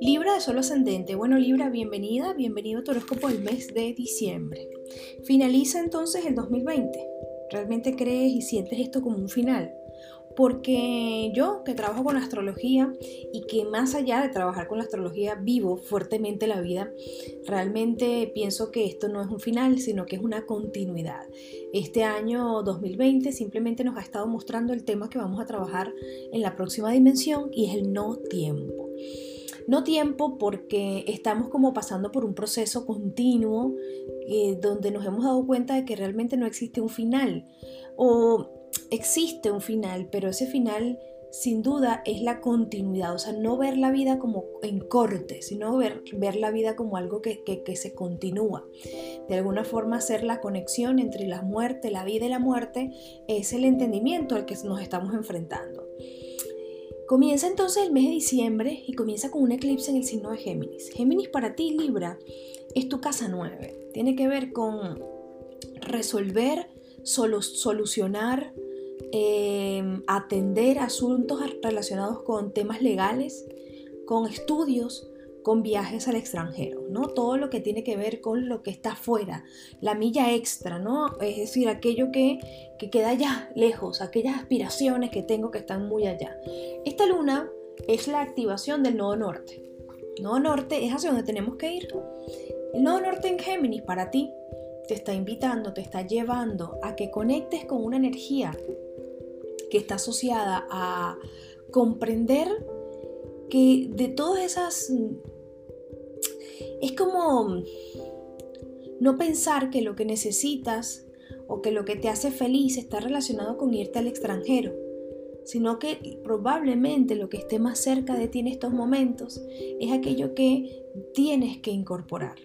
Libra de Sol Ascendente. Bueno, Libra, bienvenida, bienvenido a tu horóscopo del mes de diciembre. Finaliza entonces el 2020. ¿Realmente crees y sientes esto como un final? Porque yo que trabajo con astrología y que más allá de trabajar con la astrología vivo fuertemente la vida, realmente pienso que esto no es un final, sino que es una continuidad. Este año 2020 simplemente nos ha estado mostrando el tema que vamos a trabajar en la próxima dimensión y es el no tiempo. No tiempo porque estamos como pasando por un proceso continuo eh, donde nos hemos dado cuenta de que realmente no existe un final o existe un final, pero ese final sin duda es la continuidad, o sea, no ver la vida como en corte, sino ver, ver la vida como algo que, que, se continúa. De alguna forma hacer la conexión entre la muerte, la vida y la muerte es el entendimiento al que nos estamos enfrentando. Comienza entonces el mes de diciembre y comienza con un eclipse en el signo de Géminis. Géminis para ti, Libra, es tu casa 9. Tiene que ver con resolver, solucionar, em, atender asuntos relacionados con temas legales, con estudios, con viajes al extranjero, ¿no? Todo lo que tiene que ver con lo que está afuera, la milla extra, ¿no? Es decir, aquello que, que queda allá, lejos, aquellas aspiraciones que tengo que están muy allá. Esta luna es la activación del nodo norte. El nodo norte es hacia donde tenemos que ir. El nodo norte en Géminis para ti te está invitando, te está llevando a que conectes con una energía que está asociada a comprender que de todas esas es como no pensar que lo que necesitas o que lo que te hace feliz está relacionado con irte al extranjero, sino que probablemente lo que esté más cerca de ti en estos momentos es aquello que tienes que incorporar.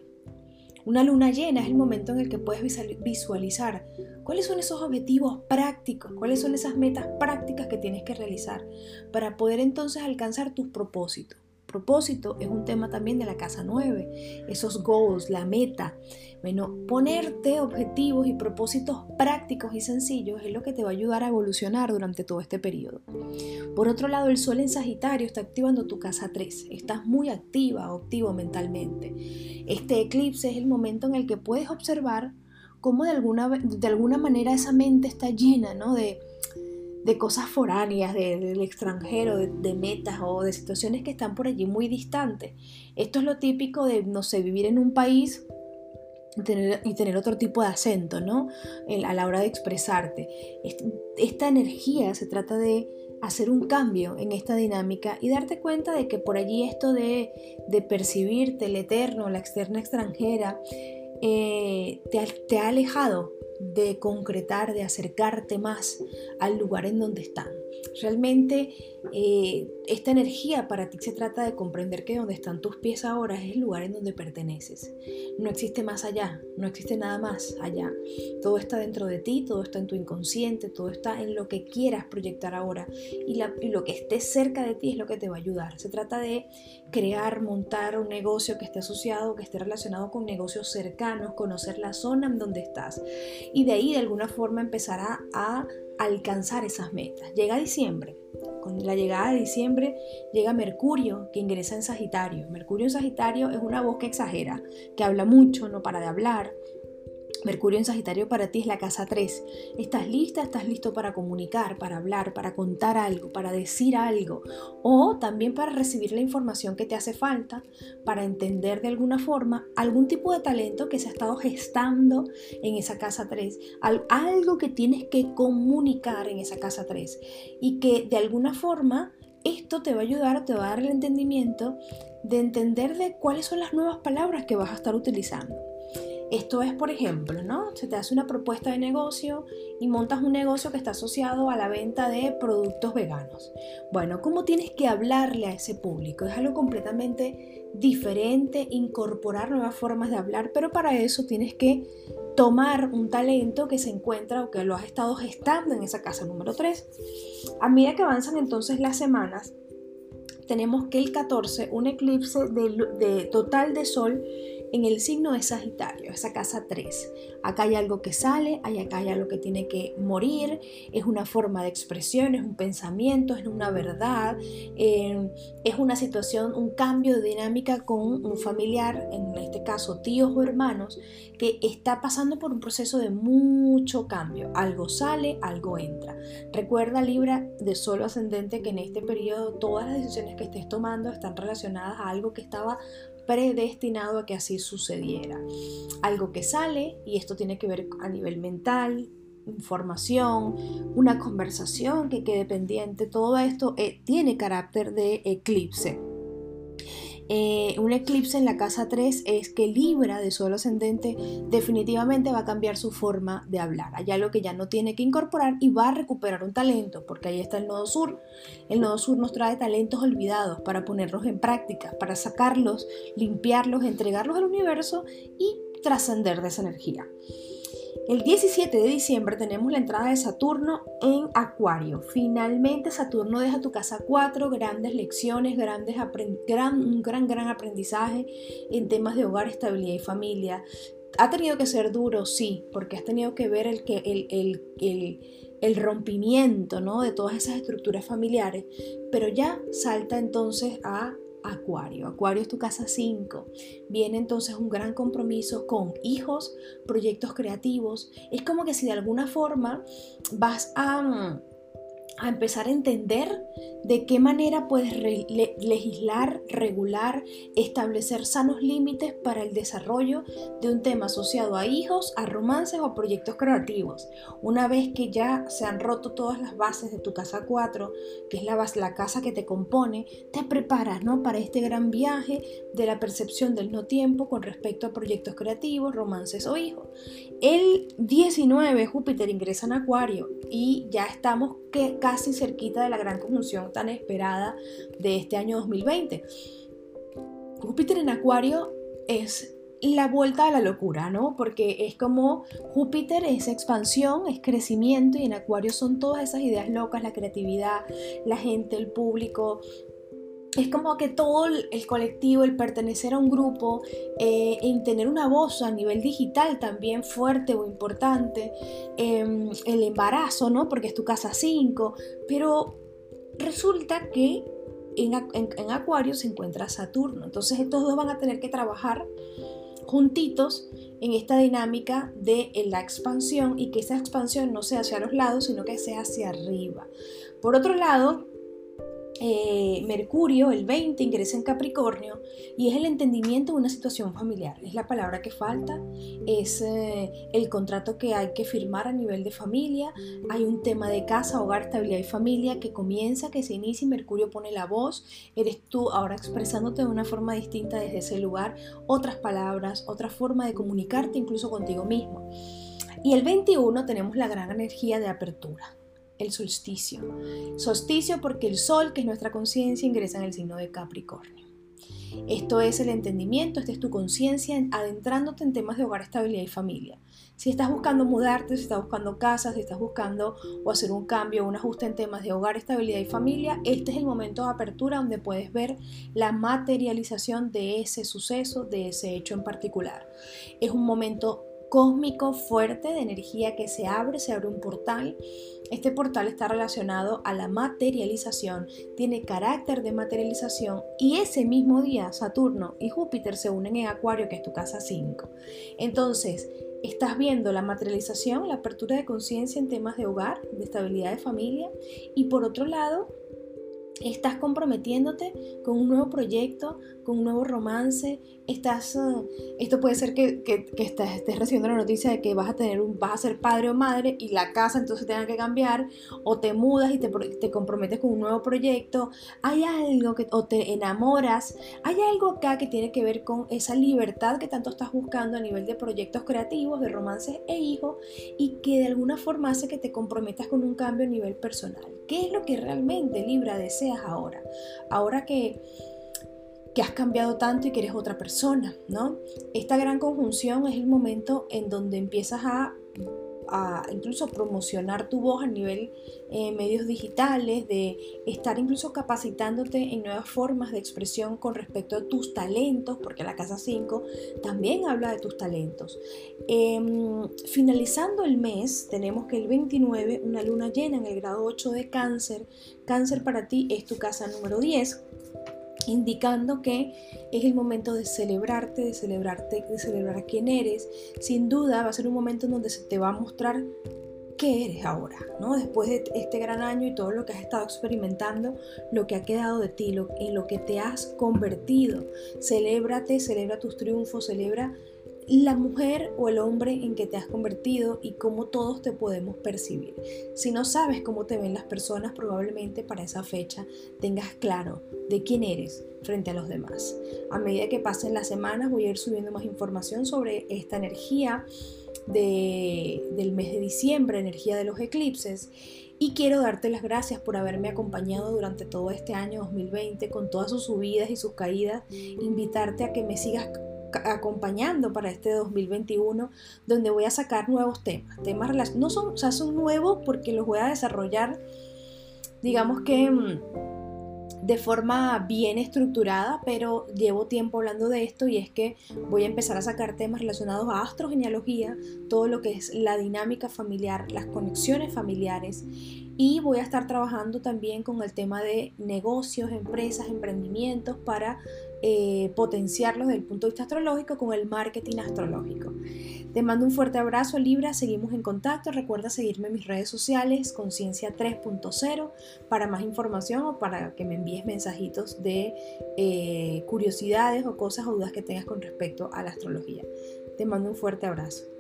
Una luna llena es el momento en el que puedes visualizar cuáles son esos objetivos prácticos, cuáles son esas metas prácticas que tienes que realizar para poder entonces alcanzar tus propósitos propósito es un tema también de la casa 9, esos goals, la meta. Bueno, ponerte objetivos y propósitos prácticos y sencillos es lo que te va a ayudar a evolucionar durante todo este periodo. Por otro lado, el sol en Sagitario está activando tu casa 3. Estás muy activa o activo mentalmente. Este eclipse es el momento en el que puedes observar cómo de alguna, de alguna manera esa mente está llena ¿no? de, de cosas foráneas, del extranjero, de, metas o de situaciones que están por allí muy distantes. Esto es lo típico de, no sé, vivir en un país y tener, otro tipo de acento, ¿no? a la hora de expresarte. Esta energía se trata de hacer un cambio en esta dinámica y darte cuenta de que por allí esto de, de percibirte el eterno, la externa extranjera, eh, te, te ha alejado de concretar, de acercarte más al lugar en donde están. Realmente eh, esta energía para ti se trata de comprender que donde están tus pies ahora es el lugar en donde perteneces. No existe más allá, no existe nada más allá. Todo está dentro de ti, todo está en tu inconsciente, todo está en lo que quieras proyectar ahora. Y, lo que esté cerca de ti es lo que te va a ayudar. Se trata de crear, montar un negocio que esté asociado, que esté relacionado con negocios cercanos, conocer la zona en donde estás. Y de ahí de alguna forma empezar a alcanzar esas metas. Llega diciembre. Con la llegada de diciembre llega Mercurio, que ingresa en Sagitario. Mercurio en Sagitario es una voz que exagera, que habla mucho, no para de hablar, Mercurio en Sagitario para ti es la casa 3. ¿Estás lista? ¿Estás listo para comunicar, para hablar, para contar algo, para decir algo? O también para recibir la información que te hace falta, para entender de alguna forma algún tipo de talento que se ha estado gestando en esa casa 3. Algo que tienes que comunicar en esa casa 3. Y que de alguna forma esto te va a ayudar, te va a dar el entendimiento de entender de cuáles son las nuevas palabras que vas a estar utilizando. Esto es, por ejemplo, ¿no? Se te hace una propuesta de negocio y montas un negocio que está asociado a la venta de productos veganos. Bueno, ¿cómo tienes que hablarle a ese público? Es algo completamente diferente, incorporar nuevas formas de hablar, pero para eso tienes que tomar un talento que se encuentra o que lo has estado gestando en esa casa número 3. A medida que avanzan entonces las semanas, tenemos que el 14, un eclipse de, total de sol en el signo de Sagitario, esa casa 3. Acá hay algo que sale, acá hay algo que tiene que morir, es una forma de expresión, es un pensamiento, es una verdad, eh, es una situación, un cambio de dinámica con un familiar, en este caso tíos o hermanos, que está pasando por un proceso de mucho cambio. Algo sale, algo entra. Recuerda Libra de solo ascendente que en este periodo todas las decisiones que estés tomando están relacionadas a algo que estaba predestinado a que así sucediera. Algo que sale, y esto tiene que ver a nivel mental, información, una conversación que quede pendiente, todo esto eh, tiene carácter de eclipse. Eh, un eclipse en la casa 3 es que Libra de suelo ascendente definitivamente va a cambiar su forma de hablar. Hay algo que ya no tiene que incorporar y va a recuperar un talento, porque ahí está el nodo sur. El nodo sur nos trae talentos olvidados para ponerlos en práctica, para sacarlos, limpiarlos, entregarlos al universo y trascender de esa energía. El 17 de diciembre tenemos la entrada de Saturno en Acuario. Finalmente Saturno deja tu casa 4, grandes lecciones, grandes gran, un gran, gran aprendizaje en temas de hogar, estabilidad y familia. Ha tenido que ser duro, sí, porque has tenido que ver el, el, el, el, el rompimiento ¿no? de todas esas estructuras familiares, pero ya salta entonces a Acuario. Acuario es tu casa 5. Viene entonces un gran compromiso con hijos, proyectos creativos. Es como que si de alguna forma vas a a empezar a entender de qué manera puedes legislar, regular, establecer sanos límites para el desarrollo de un tema asociado a hijos, a romances o proyectos creativos. Una vez que ya se han roto todas las bases de tu casa 4, que es la, la casa que te compone, te preparas ¿no? para este gran viaje de la percepción del no tiempo con respecto a proyectos creativos, romances o hijos. El 19 Júpiter ingresa en Acuario y ya estamos que casi cerquita de la gran conjunción tan esperada de este año 2020. Júpiter en Acuario es la vuelta a la locura, ¿no? Porque es como Júpiter es expansión, es crecimiento y en Acuario son todas esas ideas locas, la creatividad, la gente, el público, es como que todo el colectivo, el pertenecer a un grupo, eh, en tener una voz a nivel digital también fuerte o importante, em, el embarazo, ¿no? Porque es tu casa 5, pero resulta que en, en, Acuario se encuentra Saturno, entonces estos dos van a tener que trabajar juntitos en esta dinámica de la expansión y que esa expansión no sea hacia los lados, sino que sea hacia arriba. Por otro lado, eh, Mercurio, el 20, ingresa en Capricornio y es el entendimiento de una situación familiar. Es la palabra que falta, es eh, el contrato que hay que firmar a nivel de familia. Hay un tema de casa, hogar, estabilidad y familia que comienza, que se inicia y Mercurio pone la voz. Eres tú ahora expresándote de una forma distinta desde ese lugar, otras palabras, otra forma de comunicarte incluso contigo mismo. Y el 21 tenemos la gran energía de apertura el solsticio. Solsticio porque el sol, que es nuestra conciencia, ingresa en el signo de Capricornio. Esto es el entendimiento, esta es tu conciencia adentrándote en temas de hogar, estabilidad y familia. Si estás buscando mudarte, si estás buscando casas, si estás buscando o hacer un cambio un ajuste en temas de hogar, estabilidad y familia, este es el momento de apertura donde puedes ver la materialización de ese suceso, de ese hecho en particular. Es un momento cósmico fuerte de energía que se abre, se abre un portal. Este portal está relacionado a la materialización, tiene carácter de materialización y ese mismo día Saturno y Júpiter se unen en Acuario, que es tu casa 5. Entonces, estás viendo la materialización, la apertura de conciencia en temas de hogar, de estabilidad de familia y por otro lado, estás comprometiéndote con un nuevo proyecto, con un nuevo romance, estás, eh, esto puede ser que, estés recibiendo la noticia de que vas a tener un, vas a ser padre o madre y la casa entonces tenga que cambiar, o te mudas y te, te comprometes con un nuevo proyecto, hay algo que, o te enamoras, hay algo acá que tiene que ver con esa libertad que tanto estás buscando a nivel de proyectos creativos, de romances e hijos, y que de alguna forma hace que te comprometas con un cambio a nivel personal. ¿Qué es lo que realmente Libra deseas ahora? Ahora que que has cambiado tanto y que eres otra persona, ¿no? Esta gran conjunción es el momento en donde empiezas a a incluso promocionar tu voz a nivel eh, medios digitales, de estar incluso capacitándote en nuevas formas de expresión con respecto a tus talentos, porque la casa 5 también habla de tus talentos. Em, finalizando el mes, tenemos que el 29, una luna llena en el grado 8 de cáncer. Cáncer para ti es tu casa número 10 indicando que es el momento de celebrarte, de celebrarte, de celebrar quién eres. Sin duda va a ser un momento en donde se te va a mostrar qué eres ahora, ¿no? Después de este gran año y todo lo que has estado experimentando, lo que ha quedado de ti, en lo que te has convertido. Celébrate, celebra tus triunfos, celebra la mujer o el hombre en que te has convertido y cómo todos te podemos percibir. Si no sabes cómo te ven las personas, probablemente para esa fecha tengas claro de quién eres frente a los demás. A medida que pasen las semanas voy a ir subiendo más información sobre esta energía del mes de diciembre, energía de los eclipses. Y quiero darte las gracias por haberme acompañado durante todo este año 2020 con todas sus subidas y sus caídas. Invitarte a que me sigas acompañando para este 2021 donde voy a sacar nuevos temas temas no son o sea son nuevos porque los voy a desarrollar digamos que mm, de forma bien estructurada, pero llevo tiempo hablando de esto y es que voy a empezar a sacar temas relacionados a astrogenealogía, todo lo que es la dinámica familiar, las conexiones familiares y voy a estar trabajando también con el tema de negocios, empresas, emprendimientos para eh, potenciarlos desde el punto de vista astrológico con el marketing astrológico. Te mando un fuerte abrazo Libra, seguimos en contacto, recuerda seguirme en mis redes sociales Conciencia 3.0 para más información o para que me envíes mensajitos de eh, curiosidades o cosas o dudas que tengas con respecto a la astrología. Te mando un fuerte abrazo.